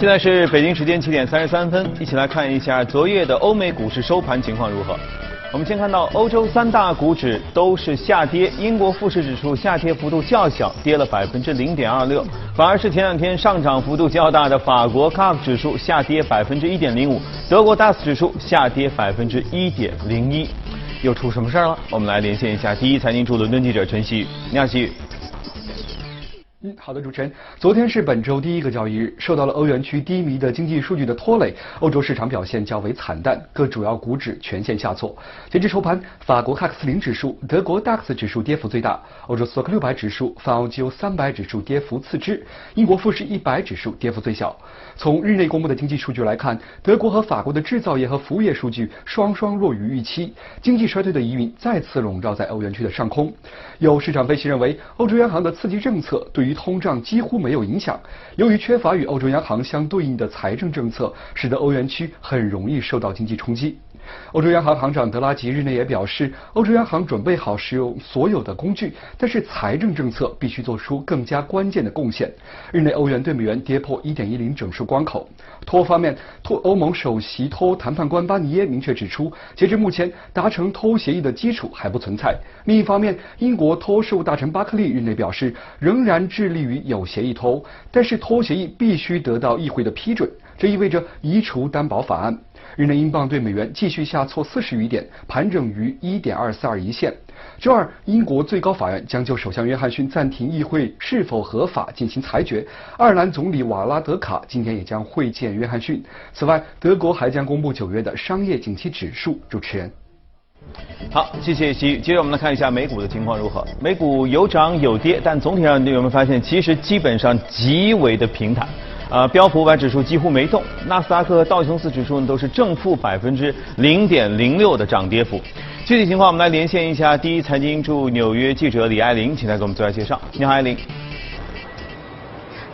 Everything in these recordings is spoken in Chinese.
现在是北京时间七点三十三分，一起来看一下昨夜的欧美股市收盘情况如何。我们先看到欧洲三大股指都是下跌，英国富时指数下跌幅度较小，跌了百分之零点二六，反而是前两天上涨幅度较大的法国 CAC 指数下跌百分之一点零五，德国 DAX 指数下跌百分之一点零一。又出什么事儿了？我们来连线一下第一财经驻伦敦记者陈曦宇，你好，曦宇。嗯，好的，主持人。昨天是本周第一个交易日，受到了欧元区低迷的经济数据的拖累，欧洲市场表现较为惨淡，各主要股指全线下挫。截至收盘，法国 CAC 40指数、德国 DAX 指数跌幅最大，欧洲 STOXX 600指数、泛欧绩优300指数跌幅次之，英国富时100指数跌幅最小。从日内公布的经济数据来看，德国和法国的制造业和服务业数据双双弱于预期，经济衰退的疑云再次笼罩在欧元区的上空。有市场分析认为，欧洲央行的刺激政策对于通胀几乎没有影响。由于缺乏与欧洲央行相对应的财政政策，使得欧元区很容易受到经济冲击。欧洲央行行长德拉吉日内也表示，欧洲央行准备好使用所有的工具，但是财政政策必须做出更加关键的贡献。日内欧元对美元跌破1.10整数关口。脱欧方面，脱欧盟首席脱欧谈判官巴尼耶明确指出，截至目前，达成脱欧协议的基础还不存在。另一方面，英国脱欧事务大臣巴克利日内表示，仍然致力于有协议脱欧，但是脱欧协议必须得到议会的批准，这意味着移除担保法案。日内英镑对美元继续下挫四十余点，盘整于一点二四二一线。周二，英国最高法院将就首相约翰逊暂停议会是否合法进行裁决。爱尔兰总理瓦拉德卡今天也将会见约翰逊。此外，德国还将公布九月的商业景气指数。主持人，好，谢谢西。接着我们来看一下美股的情况如何。美股有涨有跌，但总体上你有没有发现，其实基本上极为的平坦。呃，标普五百指数几乎没动，纳斯达克和道琼斯指数呢都是正负百分之零点零六的涨跌幅。具体情况，我们来连线一下第一财经驻纽约记者李爱玲，请她给我们做下介绍。你好，爱玲。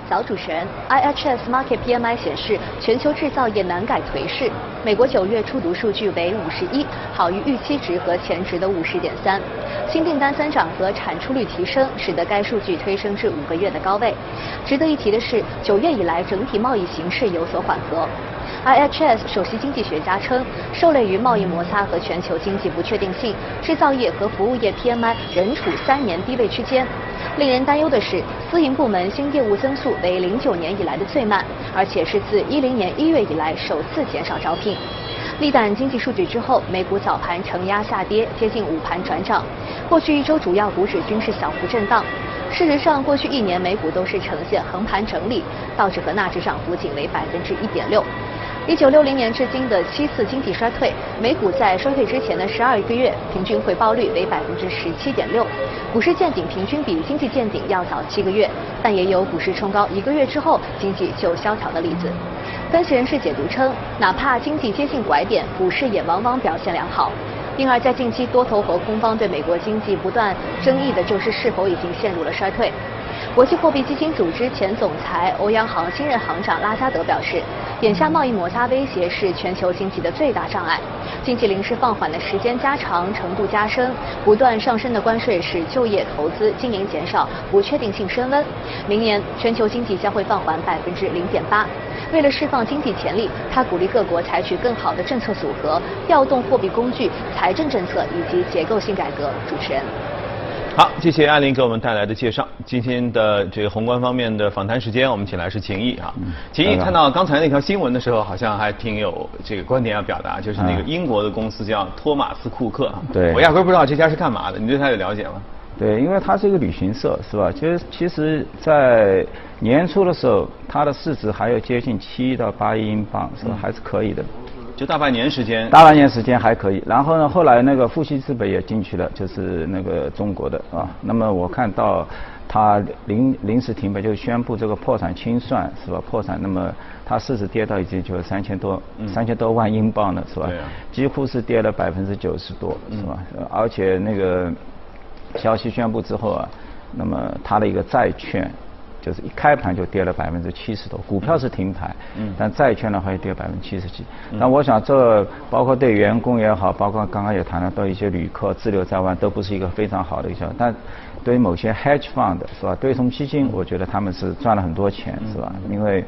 小，主持人，IHS Market PMI 显示全球制造业难改颓势。美国九月初读数据为五十一，好于预期值和前值的五十点三。新订单增长和产出率提升，使得该数据推升至五个月的高位。值得一提的是，九月以来整体贸易形势有所缓和。IHS 首席经济学家称，受累于贸易摩擦和全球经济不确定性，制造业和服务业 PMI 仍处三年低位区间。令人担忧的是，私营部门新业务增速为零九年以来的最慢，而且是自一零年一月以来首次减少招聘。利淡经济数据之后，美股早盘承压下跌，接近午盘转涨。过去一周主要股指均是小幅震荡。事实上，过去一年美股都是呈现横盘整理，道指和纳指涨幅仅为百分之一点六。一九六零年至今的七次经济衰退，美股在衰退之前的十二个月平均回报率为百分之十七点六，股市见顶平均比经济见顶要早七个月，但也有股市冲高一个月之后经济就萧条的例子。分析人士解读称，哪怕经济接近拐点，股市也往往表现良好。因而，在近期多头和空方对美国经济不断争议的就是是否已经陷入了衰退。国际货币基金组织前总裁、欧央行新任行长拉加德表示，眼下贸易摩擦威胁是全球经济的最大障碍，经济临时放缓的时间加长、程度加深，不断上升的关税使就业、投资、经营减少，不确定性升温。明年全球经济将会放缓百分之零点八。为了释放经济潜力，他鼓励各国采取更好的政策组合，调动货币工具、财政政策以及结构性改革。主持人。好，谢谢艾琳给我们带来的介绍。今天的这个宏观方面的访谈时间，我们请来是秦毅啊。秦毅看到刚才那条新闻的时候，好像还挺有这个观点要表达，就是那个英国的公司叫托马斯库克。对。我压根不知道这家是干嘛的，你对他有了解吗？对，因为它是一个旅行社，是吧？其实，其实，在年初的时候，它的市值还有接近七到八亿英镑，是吧？还是可以的。就大半年时间，大半年时间还可以。然后呢，后来那个富硒资本也进去了，就是那个中国的啊。那么我看到他临临时停牌，就宣布这个破产清算，是吧？破产，那么它市值跌到已经就三千多三千多万英镑了，是吧？几乎是跌了百分之九十多，是吧？而且那个消息宣布之后啊，那么它的一个债券。就是一开盘就跌了百分之七十多，股票是停牌，嗯，但债券的话也跌百分之七十几。那我想这包括对员工也好，包括刚刚也谈了到一些旅客滞留在外，都不是一个非常好的一个。但对于某些 hedge fund 是吧，对冲基金，我觉得他们是赚了很多钱是吧？因为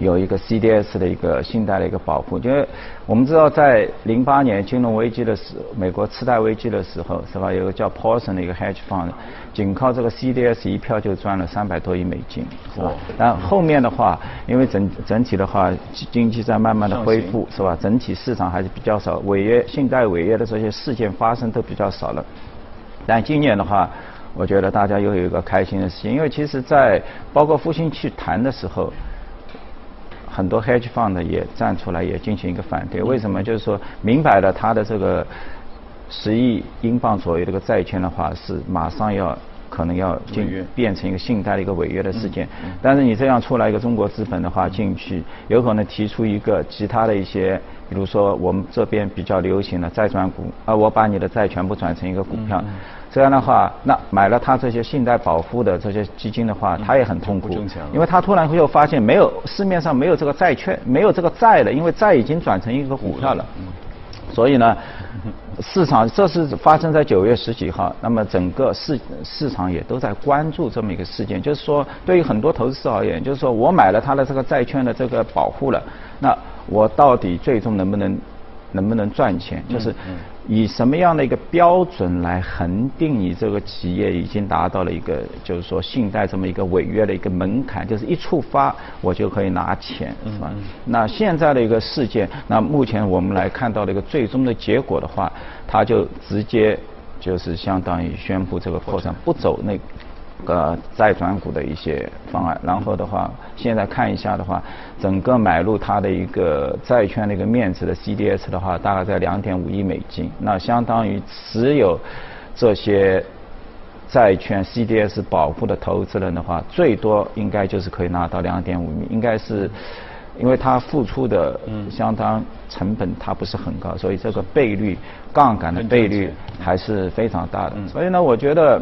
有一个 CDS 的一个信贷的一个保护，因为我们知道在零八年金融危机的时，美国次贷危机的时候，是吧？有个叫 Paulson 的一个 hedge fund，仅靠这个 CDS 一票就赚了三百多亿美金，是吧？但后面的话，因为整整体的话经济在慢慢的恢复，是吧？整体市场还是比较少，违约信贷违约的这些事件发生都比较少了。但今年的话，我觉得大家又有一个开心的事情，因为其实，在包括复兴去谈的时候。很多 hedge fund 也站出来，也进行一个反对。为什么？就是说明摆了，他的这个十亿英镑左右这个债券的话，是马上要可能要进变成一个信贷的一个违约的事件。但是你这样出来一个中国资本的话进去，有可能提出一个其他的一些，比如说我们这边比较流行的债转股，啊，我把你的债全部转成一个股票。这样的话，那买了他这些信贷保护的这些基金的话，他也很痛苦，因为他突然会又发现没有市面上没有这个债券，没有这个债了，因为债已经转成一个股票了。所以呢，市场这是发生在九月十几号，那么整个市市场也都在关注这么一个事件，就是说对于很多投资者而言，就是说我买了他的这个债券的这个保护了，那我到底最终能不能？能不能赚钱？就是以什么样的一个标准来恒定你这个企业已经达到了一个，就是说信贷这么一个违约的一个门槛，就是一触发我就可以拿钱，是吧？那现在的一个事件，那目前我们来看到的一个最终的结果的话，他就直接就是相当于宣布这个破产，不走那。个债转股的一些方案，然后的话，现在看一下的话，整个买入它的一个债券的一个面值的 CDS 的话，大概在两点五亿美金，那相当于持有这些债券 CDS 保护的投资人的话，最多应该就是可以拿到两点五亿，应该是，因为他付出的相当成本它不是很高，所以这个倍率杠杆的倍率还是非常大的，所以呢，我觉得。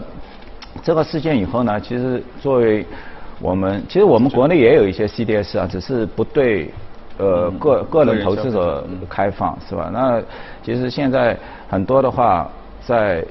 这个事件以后呢，其实作为我们，其实我们国内也有一些 CDS 啊，只是不对呃个个人投资者开放，是吧？那其实现在很多的话，在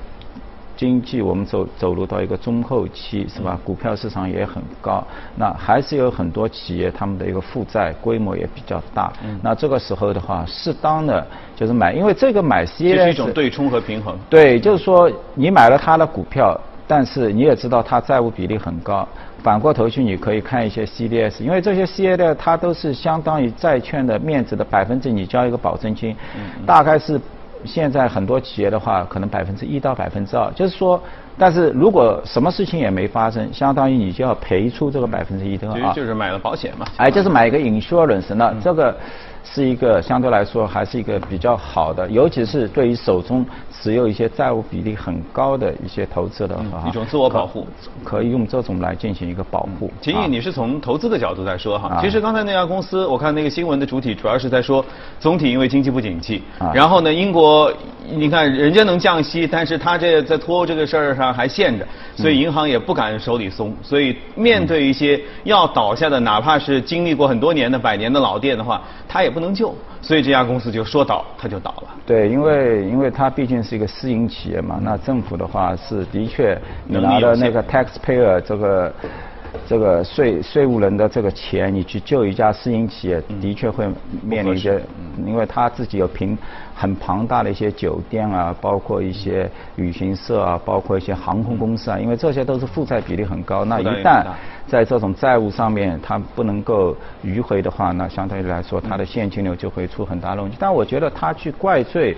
经济我们走走入到一个中后期，是吧？股票市场也很高，那还是有很多企业他们的一个负债规模也比较大。那这个时候的话，适当的就是买，因为这个买 CDS 是一种对冲和平衡。对，就是说你买了他的股票。但是你也知道，它债务比例很高。反过头去，你可以看一些 CDS，因为这些 CDS 它都是相当于债券的面值的百分之，你交一个保证金，大概是现在很多企业的话，可能百分之一到百分之二。就是说，但是如果什么事情也没发生，相当于你就要赔出这个百分之一的啊。就是买了保险嘛。哎，就是买一个 insurance，那这个。是一个相对来说还是一个比较好的，尤其是对于手中持有一些债务比例很高的一些投资的话，一种自我保护，可以用这种来进行一个保护。秦毅，你是从投资的角度在说哈，其实刚才那家公司，我看那个新闻的主体主要是在说，总体因为经济不景气，然后呢，英国你看人家能降息，但是他这在脱欧这个事儿上还限着，所以银行也不敢手里松，所以面对一些要倒下的，哪怕是经历过很多年的百年的老店的话，他也。不能救，所以这家公司就说倒，他就倒了。对，因为因为它毕竟是一个私营企业嘛，那政府的话是的确你拿的那个 taxpayer 这个这个税税务人的这个钱，你去救一家私营企业，的确会面临一些，因为他自己有平很庞大的一些酒店啊，包括一些旅行社啊，包括一些航空公司啊，因为这些都是负债比例很高，那一旦。在这种债务上面，他不能够迂回的话，那相对于来说，他的现金流就会出很大的问题。但我觉得他去怪罪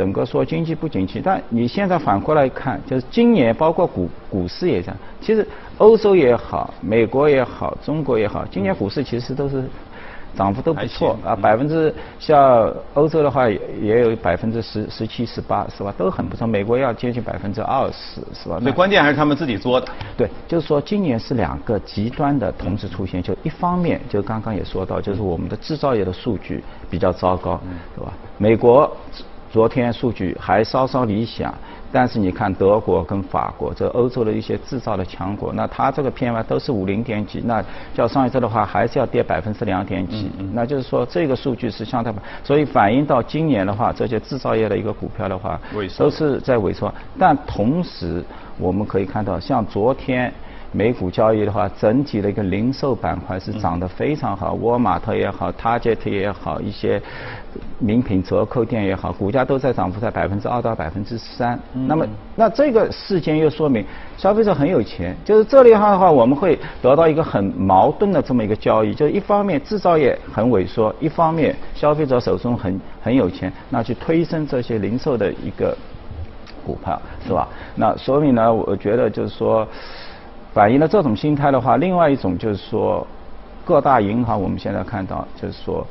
整个说经济不景气，但你现在反过来看，就是今年包括股股市也这样。其实欧洲也好，美国也好，中国也好，今年股市其实都是。涨幅都不错啊，百分之像欧洲的话也有百分之十十七十八是吧，都很不错。美国要接近百分之二十是吧？那关键还是他们自己做的。对，就是说今年是两个极端的同时出现，就一方面就刚刚也说到，就是我们的制造业的数据比较糟糕，是吧？美国昨天数据还稍稍理想。但是你看德国跟法国，这欧洲的一些制造的强国，那它这个 PMI 都是五零点几，那较上一周的话还是要跌百分之两点几，那就是说这个数据是相当，所以反映到今年的话，这些制造业的一个股票的话，都是在萎缩。但同时我们可以看到，像昨天美股交易的话，整体的一个零售板块是涨得非常好，沃尔玛特也好，Target 也好，一些名品折扣店也好，股价都在涨幅在百分之二到百分之三。那么，那这个事件又说明消费者很有钱，就是这里的话，我们会得到一个很矛盾的这么一个交易，就是一方面制造业很萎缩，一方面消费者手中很很有钱，那去推升这些零售的一个。股票是吧？那所以呢，我觉得就是说，反映了这种心态的话，另外一种就是说，各大银行我们现在看到就是说，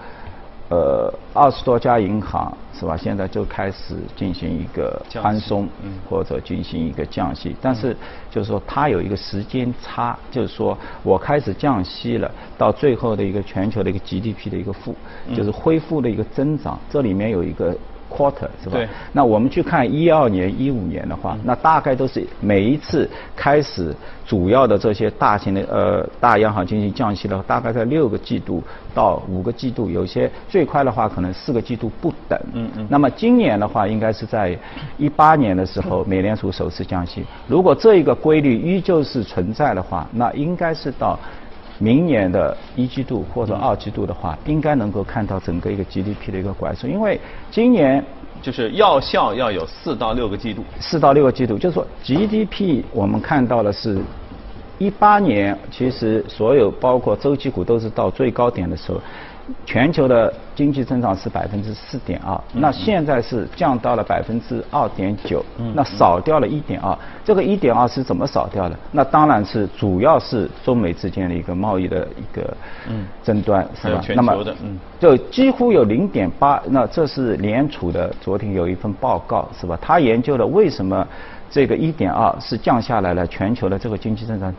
呃，二十多家银行是吧？现在就开始进行一个宽松，或者进行一个降息。但是就是说，它有一个时间差，就是说我开始降息了，到最后的一个全球的一个 GDP 的一个负，就是恢复的一个增长，这里面有一个。Quarter 是吧？对。那我们去看一二年、一五年的话，那大概都是每一次开始主要的这些大型的呃大央行进行降息的话，大概在六个季度到五个季度，有些最快的话可能四个季度不等。嗯嗯。那么今年的话，应该是在一八年的时候，美联储首次降息。如果这一个规律依旧是存在的话，那应该是到明年的一季度或者二季度的话，应该能够看到整个一个 GDP 的一个拐速，因为今年就是药效要有四到六个季度，四到六个季度，就是说 GDP 我们看到的是，一八年其实所有包括周期股都是到最高点的时候。全球的经济增长是百分之四点二，那现在是降到了百分之二点九，那少掉了一点二。这个一点二是怎么少掉的？那当然是主要是中美之间的一个贸易的一个争端，是吧？那么，就几乎有零点八。那这是联储的昨天有一份报告，是吧？他研究了为什么这个一点二是降下来了，全球的这个经济增长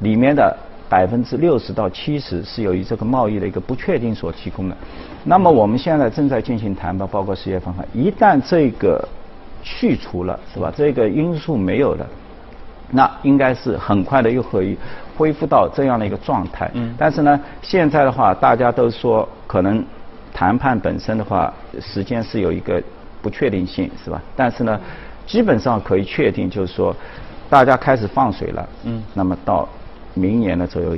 里面的。百分之六十到七十是由于这个贸易的一个不确定所提供的。那么我们现在正在进行谈判，包括事业方案。一旦这个去除了，是吧？这个因素没有了，那应该是很快的又可以恢复到这样的一个状态。嗯。但是呢，现在的话，大家都说可能谈判本身的话，时间是有一个不确定性，是吧？但是呢，基本上可以确定，就是说大家开始放水了。嗯。那么到。明年的左右，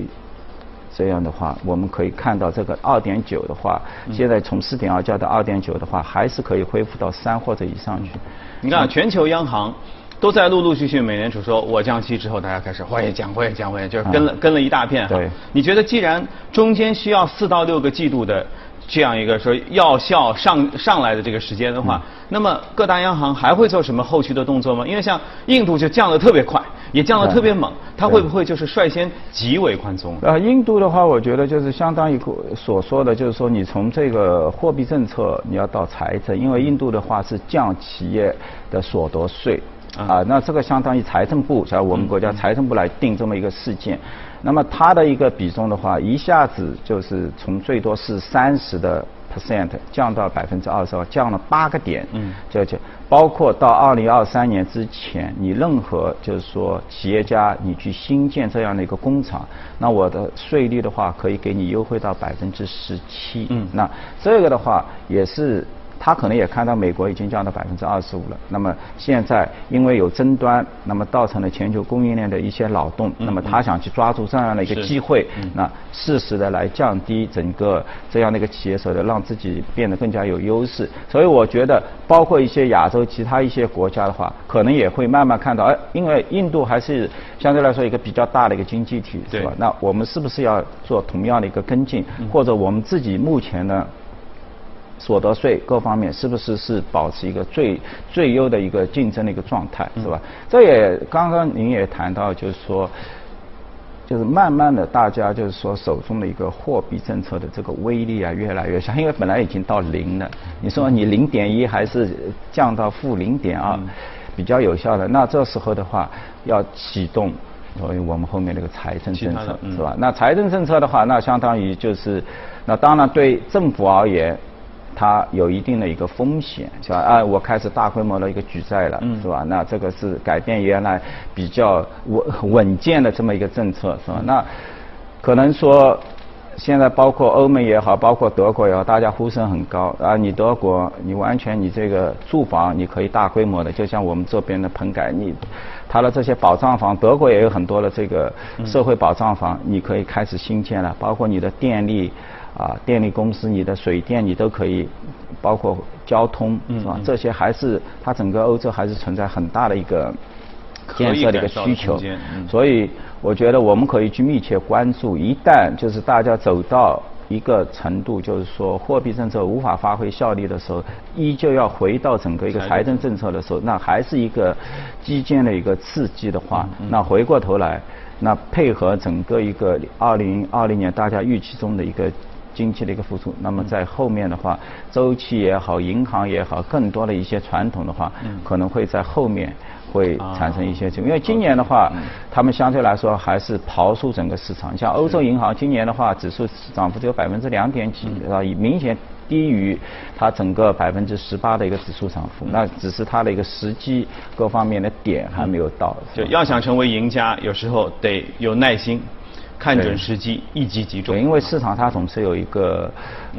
这样的话，我们可以看到这个二点九的话，现在从四点二降到二点九的话，还是可以恢复到三或者以上去。你看，全球央行都在陆陆续续，美联储说我降息之后，大家开始我也降，我也降，我也就是跟了跟了一大片。对。你觉得既然中间需要四到六个季度的？这样一个说药效上上来的这个时间的话，那么各大央行还会做什么后续的动作吗？因为像印度就降得特别快，也降得特别猛，它会不会就是率先极为宽松？呃，印度的话，我觉得就是相当于所说的，就是说你从这个货币政策你要到财政，因为印度的话是降企业的所得税。啊，那这个相当于财政部，在我们国家财政部来定这么一个事件。那么它的一个比重的话，一下子就是从最多是三十的 percent 降到百分之二十二，降了八个点。嗯，就就包括到二零二三年之前，你任何就是说企业家你去新建这样的一个工厂，那我的税率的话可以给你优惠到百分之十七。嗯，那这个的话也是。他可能也看到美国已经降到百分之二十五了，那么现在因为有争端，那么造成了全球供应链的一些扰动，那么他想去抓住这样的一个机会，那适时的来降低整个这样的一个企业所得，让自己变得更加有优势。所以我觉得，包括一些亚洲其他一些国家的话，可能也会慢慢看到，哎，因为印度还是相对来说一个比较大的一个经济体，是吧？那我们是不是要做同样的一个跟进，或者我们自己目前呢？所得税各方面是不是是保持一个最最优的一个竞争的一个状态，是吧？这也刚刚您也谈到，就是说，就是慢慢的大家就是说手中的一个货币政策的这个威力啊越来越小，因为本来已经到零了，你说你零点一还是降到负零点二比较有效的，那这时候的话要启动所以我们后面那个财政政策是吧？那财政政策的话，那相当于就是那当然对政府而言。它有一定的一个风险，是吧？啊，我开始大规模的一个举债了，是吧？那这个是改变原来比较稳稳健的这么一个政策，是吧？那可能说现在包括欧美也好，包括德国也好，大家呼声很高啊！你德国，你完全你这个住房你可以大规模的，就像我们这边的棚改，你它的这些保障房，德国也有很多的这个社会保障房，你可以开始新建了。包括你的电力啊，电力公司，你的水电你都可以，包括交通是吧？这些还是它整个欧洲还是存在很大的一个建设的一个需求，所以。我觉得我们可以去密切关注，一旦就是大家走到一个程度，就是说货币政策无法发挥效力的时候，依旧要回到整个一个财政政策的时候，那还是一个基建的一个刺激的话，那回过头来，那配合整个一个二零二零年大家预期中的一个经济的一个复苏，那么在后面的话，周期也好，银行也好，更多的一些传统的话，可能会在后面。会产生一些因为今年的话，他们相对来说还是刨出整个市场。像欧洲银行今年的话，指数涨幅只有百分之两点几，啊，明显低于它整个百分之十八的一个指数涨幅。那只是它的一个时机各方面的点还没有到。就要想成为赢家，有时候得有耐心。看准时机，一击即中。因为市场它总是有一个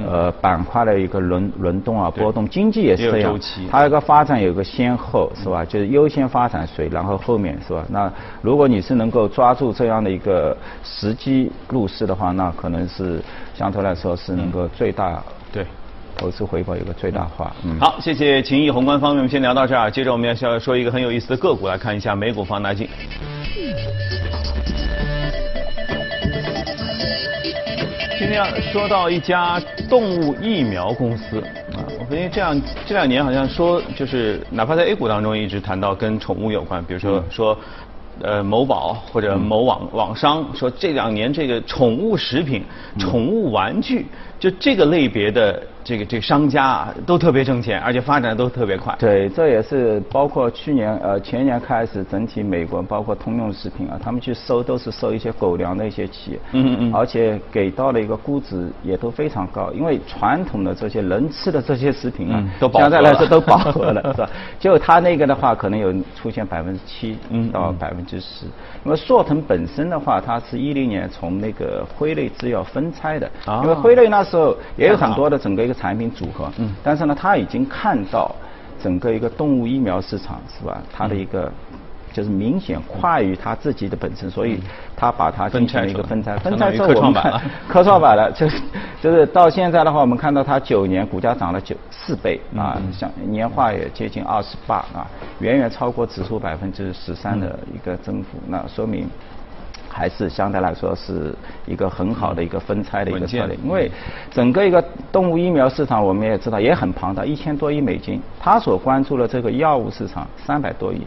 呃板块的一个轮轮动啊波动，经济也是这样，它一个发展有个先后是吧？就是优先发展谁，然后后面是吧？那如果你是能够抓住这样的一个时机入市的话，那可能是相对来说是能够最大对投资回报有个最大化。嗯，好，谢谢秦毅宏观方面，我们先聊到这儿。接着我们要说一个很有意思的个股，来看一下美股放大镜。今天要说到一家动物疫苗公司啊，我发现这样这两年好像说就是哪怕在 A 股当中一直谈到跟宠物有关，比如说说呃某宝或者某网网商说这两年这个宠物食品、宠物玩具就这个类别的。这个这个商家啊，都特别挣钱，而且发展都特别快。对，这也是包括去年呃前年开始，整体美国包括通用食品啊，他们去收都是收一些狗粮的一些企业。嗯嗯嗯。而且给到了一个估值也都非常高，因为传统的这些人吃的这些食品啊，都相对来说都饱和了，是吧？就他那个的话，可能有出现百分之七到百分之十。那么硕腾本身的话，它是一零年从那个辉瑞制药分拆的，因为辉瑞那时候也有很多的整个一个产品组合，嗯，但是呢，他已经看到整个一个动物疫苗市场是吧？它的一个就是明显快于它自己的本身，所以他把它进行了一个分拆，分拆之后我们看 科创板了，就是就是到现在的话，我们看到它九年股价涨了九四倍啊，像年化也接近二十八啊，远远超过指数百分之十三的一个增幅，那说明。还是相对来说是一个很好的一个分拆的一个策略，因为整个一个动物疫苗市场我们也知道也很庞大，一千多亿美金，他所关注的这个药物市场三百多亿。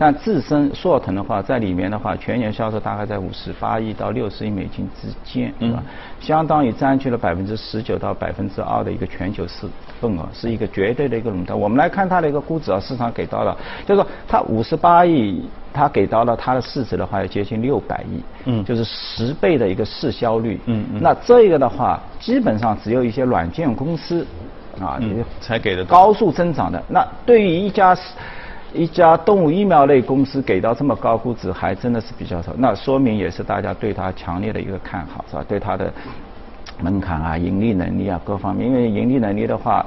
但自身硕腾的话，在里面的话，全年销售大概在五十八亿到六十亿美金之间，是吧？相当于占据了百分之十九到百分之二的一个全球市份额，是一个绝对的一个垄断。我们来看它的一个估值啊，市场给到了，就是说它五十八亿，它给到了它的市值的话，要接近六百亿，嗯，就是十倍的一个市销率，嗯嗯。那这个的话，基本上只有一些软件公司，啊，你才给的高速增长的。那对于一家。一家动物疫苗类公司给到这么高估值，还真的是比较少。那说明也是大家对它强烈的一个看好，是吧？对它的门槛啊、盈利能力啊各方面，因为盈利能力的话，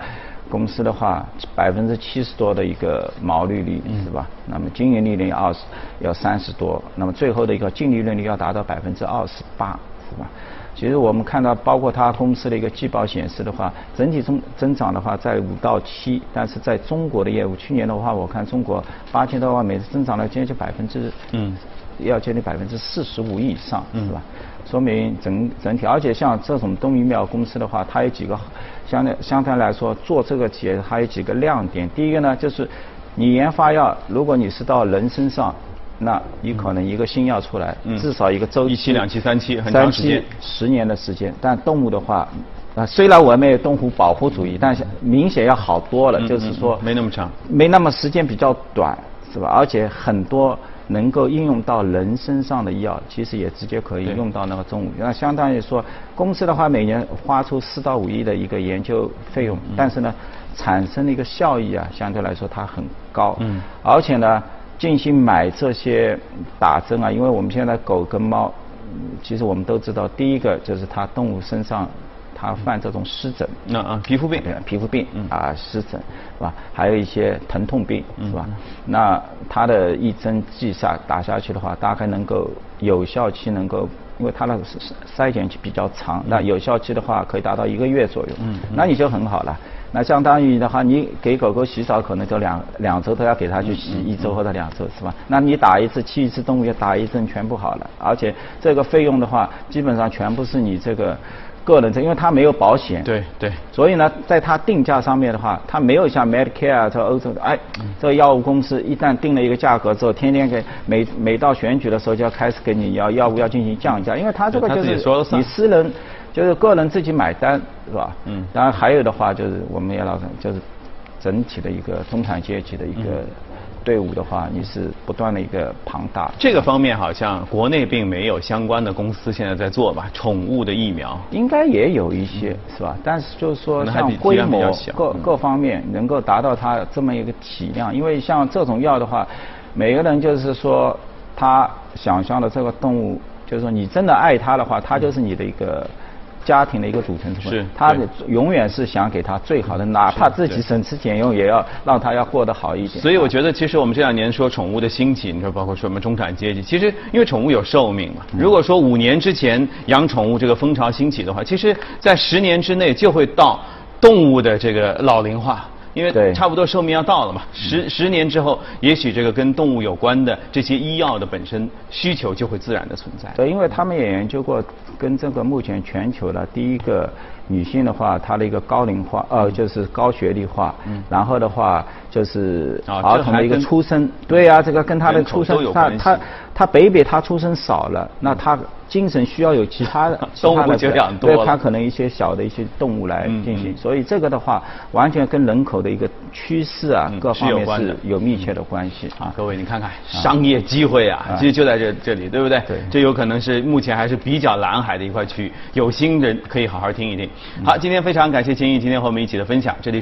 公司的话百分之七十多的一个毛利率，是吧？那么经营利润要二十，要三十多，那么最后的一个净利润率要达到百分之二十八，是吧？其实我们看到，包括它公司的一个季报显示的话，整体增增长的话在五到七，但是在中国的业务，去年的话，我看中国八千多万，每次增长了接近百分之，嗯，要接近百分之四十五以上，是吧？说明整整体，而且像这种动物疫苗公司的话，它有几个相对相对来说做这个企业它有几个亮点。第一个呢，就是你研发药，如果你是到人身上。那你可能一个新药出来，至少一个周期，一期、两期、三期，很长时间，十年的时间。但动物的话，啊，虽然我们有动物保护主义，但是明显要好多了，就是说没那么长，没那么时间比较短，是吧？而且很多能够应用到人身上的药，其实也直接可以用到那个动物。那相当于说，公司的话每年花出四到五亿的一个研究费用，但是呢，产生的一个效益啊，相对来说它很高，嗯，而且呢。进行买这些打针啊，因为我们现在狗跟猫其实我们都知道，第一个就是它动物身上它犯这种湿疹，那啊，皮肤病，皮肤病啊，湿疹是吧？还有一些疼痛病是吧？那它的一针剂下打下去的话，大概能够有效期能够。因为它那个筛检期比较长，那有效期的话可以达到一个月左右。嗯，那你就很好了。那相当于的话，你给狗狗洗澡可能就两两周都要给它去洗一周或者两周，是吧？那你打一次去一次动物园打一针全部好了，而且这个费用的话，基本上全部是你这个。个人的，因为它没有保险，对对，所以呢，在它定价上面的话，它没有像 Medicare 这欧洲的，哎，这个药物公司一旦定了一个价格之后，天天给每每到选举的时候就要开始给你要药物要进行降价，因为它这个就是你私人就是个人自己买单是吧？嗯，当然还有的话就是我们也老就是整体的一个中产阶级的一个。队伍的话，你是不断的一个庞大。这个方面好像国内并没有相关的公司现在在做吧？宠物的疫苗应该也有一些是吧？但是就是说像规模各各方面能够达到它这么一个体量，因为像这种药的话，每个人就是说他想象的这个动物，就是说你真的爱它的话，它就是你的一个。家庭的一个组成成分，他永远是想给他最好的，哪怕自己省吃俭用，也要让他要过得好一点。所以我觉得，其实我们这两年说宠物的兴起，你说包括说什么中产阶级，其实因为宠物有寿命嘛。如果说五年之前养宠物这个风潮兴起的话，其实在十年之内就会到动物的这个老龄化。因为差不多寿命要到了嘛，十十年之后，也许这个跟动物有关的这些医药的本身需求就会自然的存在。对，因为他们也研究过，跟这个目前全球的第一个女性的话，她的一个高龄化，呃，就是高学历化，嗯。然后的话就是儿童的一个出生，对呀，这个跟她的出生，她她她 baby 她出生少了，那他。精神需要有其他的 动物就养多对，他可能一些小的一些动物来进行，所以这个的话，完全跟人口的一个趋势啊，各方面是有密切的关系啊。各位，你看看商业机会啊，其实就在这这里，对不对？对，这有可能是目前还是比较蓝海的一块区域，有心人可以好好听一听。好，今天非常感谢金毅今天和我们一起的分享，这里是。